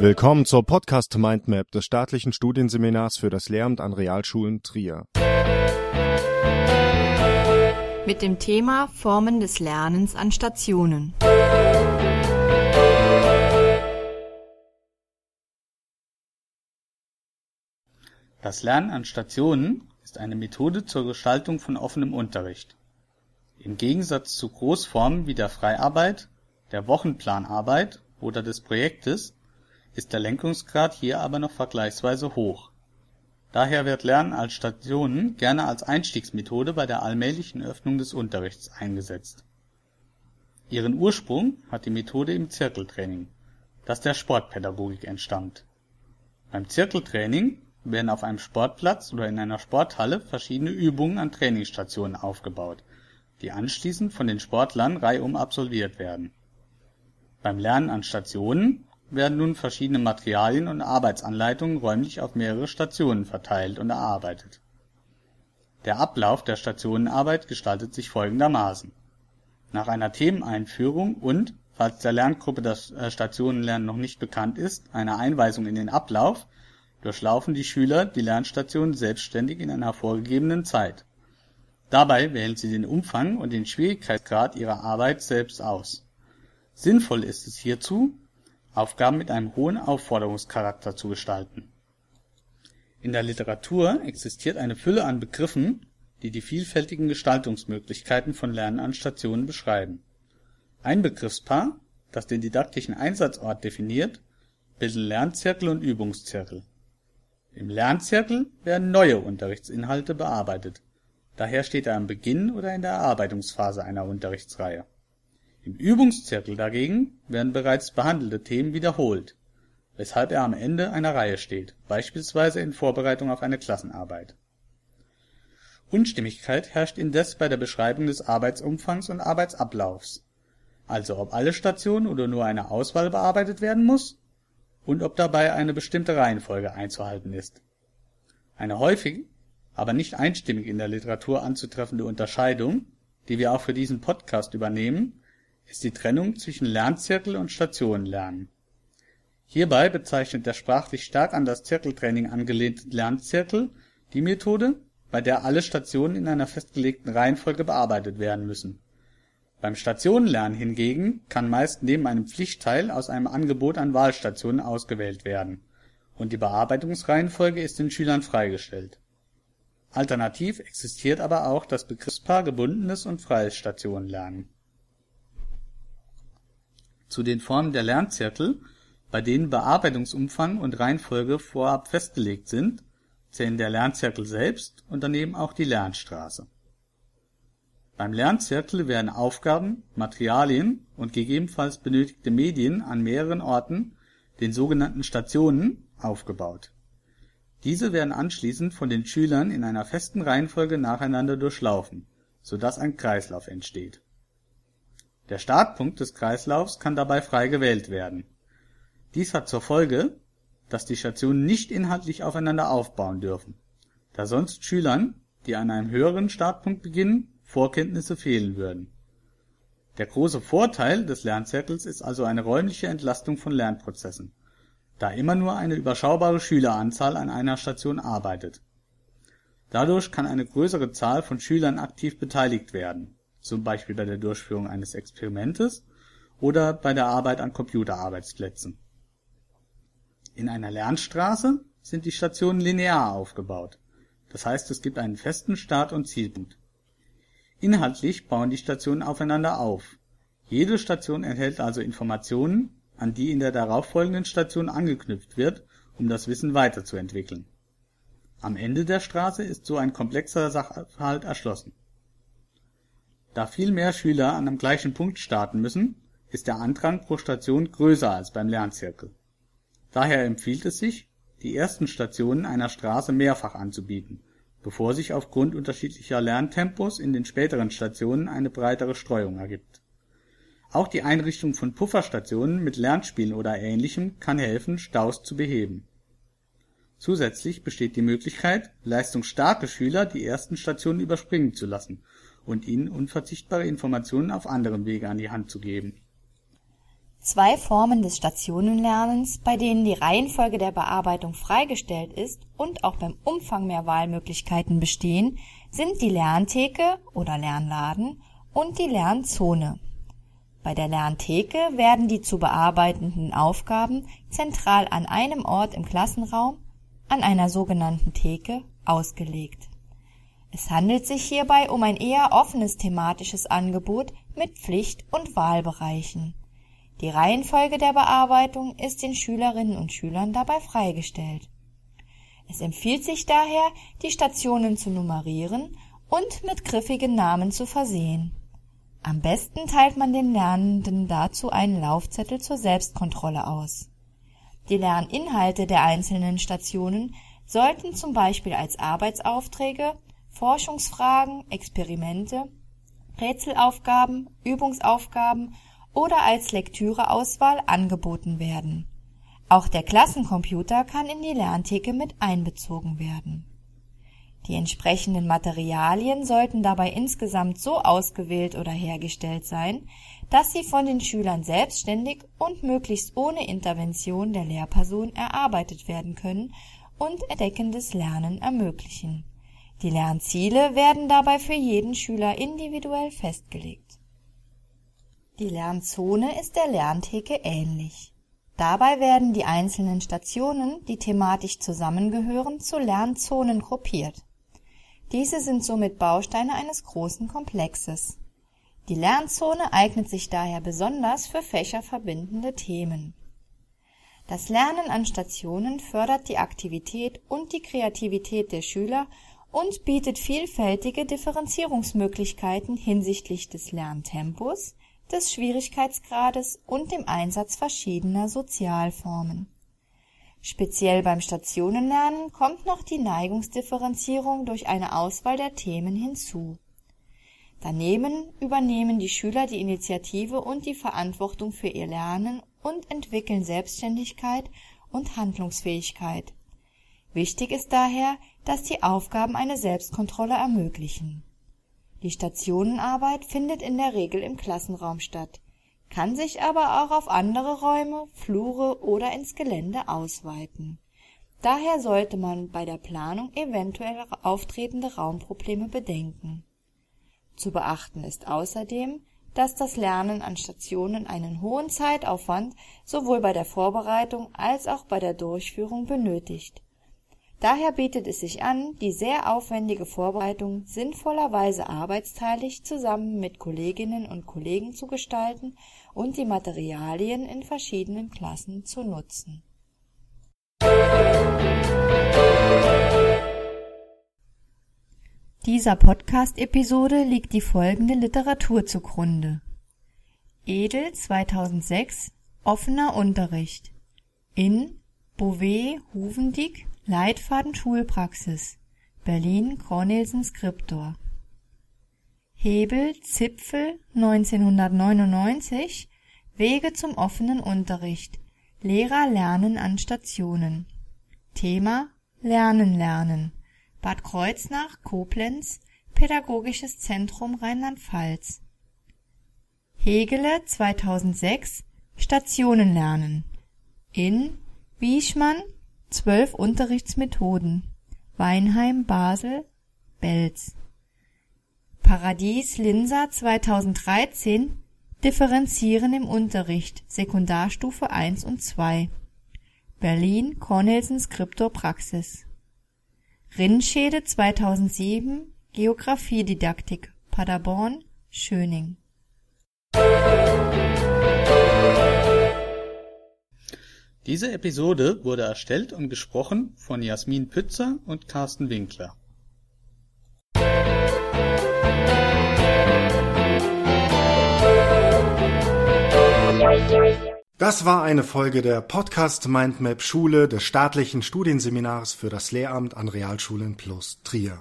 Willkommen zur Podcast Mindmap des staatlichen Studienseminars für das Lehramt an Realschulen Trier. Mit dem Thema Formen des Lernens an Stationen. Das Lernen an Stationen ist eine Methode zur Gestaltung von offenem Unterricht. Im Gegensatz zu Großformen wie der Freiarbeit, der Wochenplanarbeit oder des Projektes ist der Lenkungsgrad hier aber noch vergleichsweise hoch. Daher wird Lernen als Stationen gerne als Einstiegsmethode bei der allmählichen Öffnung des Unterrichts eingesetzt. Ihren Ursprung hat die Methode im Zirkeltraining, das der Sportpädagogik entstammt. Beim Zirkeltraining werden auf einem Sportplatz oder in einer Sporthalle verschiedene Übungen an Trainingsstationen aufgebaut, die anschließend von den Sportlern reihum absolviert werden. Beim Lernen an Stationen werden nun verschiedene Materialien und Arbeitsanleitungen räumlich auf mehrere Stationen verteilt und erarbeitet. Der Ablauf der Stationenarbeit gestaltet sich folgendermaßen: Nach einer Themeneinführung und, falls der Lerngruppe das äh, Stationenlernen noch nicht bekannt ist, einer Einweisung in den Ablauf, durchlaufen die Schüler die Lernstation selbstständig in einer vorgegebenen Zeit. Dabei wählen sie den Umfang und den Schwierigkeitsgrad ihrer Arbeit selbst aus. Sinnvoll ist es hierzu Aufgaben mit einem hohen Aufforderungscharakter zu gestalten. In der Literatur existiert eine Fülle an Begriffen, die die vielfältigen Gestaltungsmöglichkeiten von Lernen an Stationen beschreiben. Ein Begriffspaar, das den didaktischen Einsatzort definiert, bilden Lernzirkel und Übungszirkel. Im Lernzirkel werden neue Unterrichtsinhalte bearbeitet, daher steht er am Beginn oder in der Erarbeitungsphase einer Unterrichtsreihe im Übungszirkel dagegen werden bereits behandelte Themen wiederholt, weshalb er am Ende einer Reihe steht, beispielsweise in Vorbereitung auf eine Klassenarbeit. Unstimmigkeit herrscht indes bei der Beschreibung des Arbeitsumfangs und Arbeitsablaufs, also ob alle Stationen oder nur eine Auswahl bearbeitet werden muss und ob dabei eine bestimmte Reihenfolge einzuhalten ist. Eine häufig, aber nicht einstimmig in der Literatur anzutreffende Unterscheidung, die wir auch für diesen Podcast übernehmen ist die Trennung zwischen Lernzirkel und Stationenlernen. Hierbei bezeichnet der sprachlich stark an das Zirkeltraining angelehnte Lernzirkel die Methode, bei der alle Stationen in einer festgelegten Reihenfolge bearbeitet werden müssen. Beim Stationenlernen hingegen kann meist neben einem Pflichtteil aus einem Angebot an Wahlstationen ausgewählt werden, und die Bearbeitungsreihenfolge ist den Schülern freigestellt. Alternativ existiert aber auch das Begriffspaar gebundenes und freies Stationenlernen zu den Formen der Lernzirkel, bei denen Bearbeitungsumfang und Reihenfolge vorab festgelegt sind, zählen der Lernzirkel selbst und daneben auch die Lernstraße. Beim Lernzirkel werden Aufgaben, Materialien und gegebenenfalls benötigte Medien an mehreren Orten, den sogenannten Stationen, aufgebaut. Diese werden anschließend von den Schülern in einer festen Reihenfolge nacheinander durchlaufen, so dass ein Kreislauf entsteht der Startpunkt des Kreislaufs kann dabei frei gewählt werden. Dies hat zur Folge, dass die Stationen nicht inhaltlich aufeinander aufbauen dürfen, da sonst Schülern, die an einem höheren Startpunkt beginnen, Vorkenntnisse fehlen würden. Der große Vorteil des Lernzirkels ist also eine räumliche Entlastung von Lernprozessen, da immer nur eine überschaubare Schüleranzahl an einer Station arbeitet. Dadurch kann eine größere Zahl von Schülern aktiv beteiligt werden zum Beispiel bei der Durchführung eines Experimentes oder bei der Arbeit an Computerarbeitsplätzen. In einer Lernstraße sind die Stationen linear aufgebaut, das heißt es gibt einen festen Start und Zielpunkt. Inhaltlich bauen die Stationen aufeinander auf, jede Station enthält also Informationen, an die in der darauffolgenden Station angeknüpft wird, um das Wissen weiterzuentwickeln. Am Ende der Straße ist so ein komplexer Sachverhalt erschlossen da viel mehr Schüler an dem gleichen Punkt starten müssen, ist der Andrang pro Station größer als beim Lernzirkel. Daher empfiehlt es sich, die ersten Stationen einer Straße mehrfach anzubieten, bevor sich aufgrund unterschiedlicher Lerntempos in den späteren Stationen eine breitere Streuung ergibt. Auch die Einrichtung von Pufferstationen mit Lernspielen oder ähnlichem kann helfen, Staus zu beheben. Zusätzlich besteht die Möglichkeit, leistungsstarke Schüler die ersten Stationen überspringen zu lassen und ihnen unverzichtbare Informationen auf anderem Wege an die Hand zu geben Zwei Formen des Stationenlernens, bei denen die Reihenfolge der Bearbeitung freigestellt ist und auch beim Umfang mehr Wahlmöglichkeiten bestehen, sind die Lerntheke oder Lernladen und die Lernzone. Bei der Lerntheke werden die zu bearbeitenden Aufgaben zentral an einem Ort im Klassenraum, an einer sogenannten Theke, ausgelegt. Es handelt sich hierbei um ein eher offenes thematisches Angebot mit Pflicht- und Wahlbereichen. Die Reihenfolge der Bearbeitung ist den Schülerinnen und Schülern dabei freigestellt. Es empfiehlt sich daher, die Stationen zu nummerieren und mit griffigen Namen zu versehen. Am besten teilt man den Lernenden dazu einen Laufzettel zur Selbstkontrolle aus. Die Lerninhalte der einzelnen Stationen sollten zum Beispiel als Arbeitsaufträge, Forschungsfragen, Experimente, Rätselaufgaben, Übungsaufgaben oder als Lektüreauswahl angeboten werden. Auch der Klassencomputer kann in die Lerntheke mit einbezogen werden. Die entsprechenden Materialien sollten dabei insgesamt so ausgewählt oder hergestellt sein, dass sie von den Schülern selbstständig und möglichst ohne Intervention der Lehrperson erarbeitet werden können und entdeckendes Lernen ermöglichen. Die Lernziele werden dabei für jeden Schüler individuell festgelegt die Lernzone ist der Lerntheke ähnlich. Dabei werden die einzelnen Stationen, die thematisch zusammengehören, zu Lernzonen gruppiert. Diese sind somit Bausteine eines großen Komplexes. Die Lernzone eignet sich daher besonders für fächerverbindende Themen. Das Lernen an Stationen fördert die Aktivität und die Kreativität der Schüler und bietet vielfältige Differenzierungsmöglichkeiten hinsichtlich des Lerntempos, des Schwierigkeitsgrades und dem Einsatz verschiedener Sozialformen. Speziell beim Stationenlernen kommt noch die Neigungsdifferenzierung durch eine Auswahl der Themen hinzu. Daneben übernehmen die Schüler die Initiative und die Verantwortung für ihr Lernen und entwickeln Selbstständigkeit und Handlungsfähigkeit. Wichtig ist daher, dass die Aufgaben eine Selbstkontrolle ermöglichen die Stationenarbeit findet in der Regel im Klassenraum statt, kann sich aber auch auf andere Räume, Flure oder ins Gelände ausweiten. Daher sollte man bei der Planung eventuell auftretende Raumprobleme bedenken. Zu beachten ist außerdem, dass das Lernen an Stationen einen hohen Zeitaufwand sowohl bei der Vorbereitung als auch bei der Durchführung benötigt Daher bietet es sich an, die sehr aufwendige Vorbereitung sinnvollerweise arbeitsteilig zusammen mit Kolleginnen und Kollegen zu gestalten und die Materialien in verschiedenen Klassen zu nutzen. Dieser Podcast-Episode liegt die folgende Literatur zugrunde. Edel 2006 Offener Unterricht in Bouvet Huvendick Leitfaden Schulpraxis Berlin Cornelsen Scriptor Hebel Zipfel 1999 Wege zum offenen Unterricht Lehrer lernen an Stationen. Thema Lernen lernen. Bad Kreuznach Koblenz Pädagogisches Zentrum Rheinland-Pfalz. Hegele 2006 Stationen lernen. In Wieschmann Zwölf Unterrichtsmethoden. Weinheim Basel Belz. Paradies Linsa 2013 Differenzieren im Unterricht. Sekundarstufe 1 und 2 Berlin Cornelsen Skriptor Praxis Rinnschede 2007 Geographiedidaktik Paderborn Schöning Diese Episode wurde erstellt und gesprochen von Jasmin Pützer und Carsten Winkler. Das war eine Folge der Podcast Mindmap Schule des staatlichen Studienseminars für das Lehramt an Realschulen plus Trier.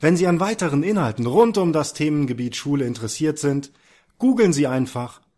Wenn Sie an weiteren Inhalten rund um das Themengebiet Schule interessiert sind, googeln Sie einfach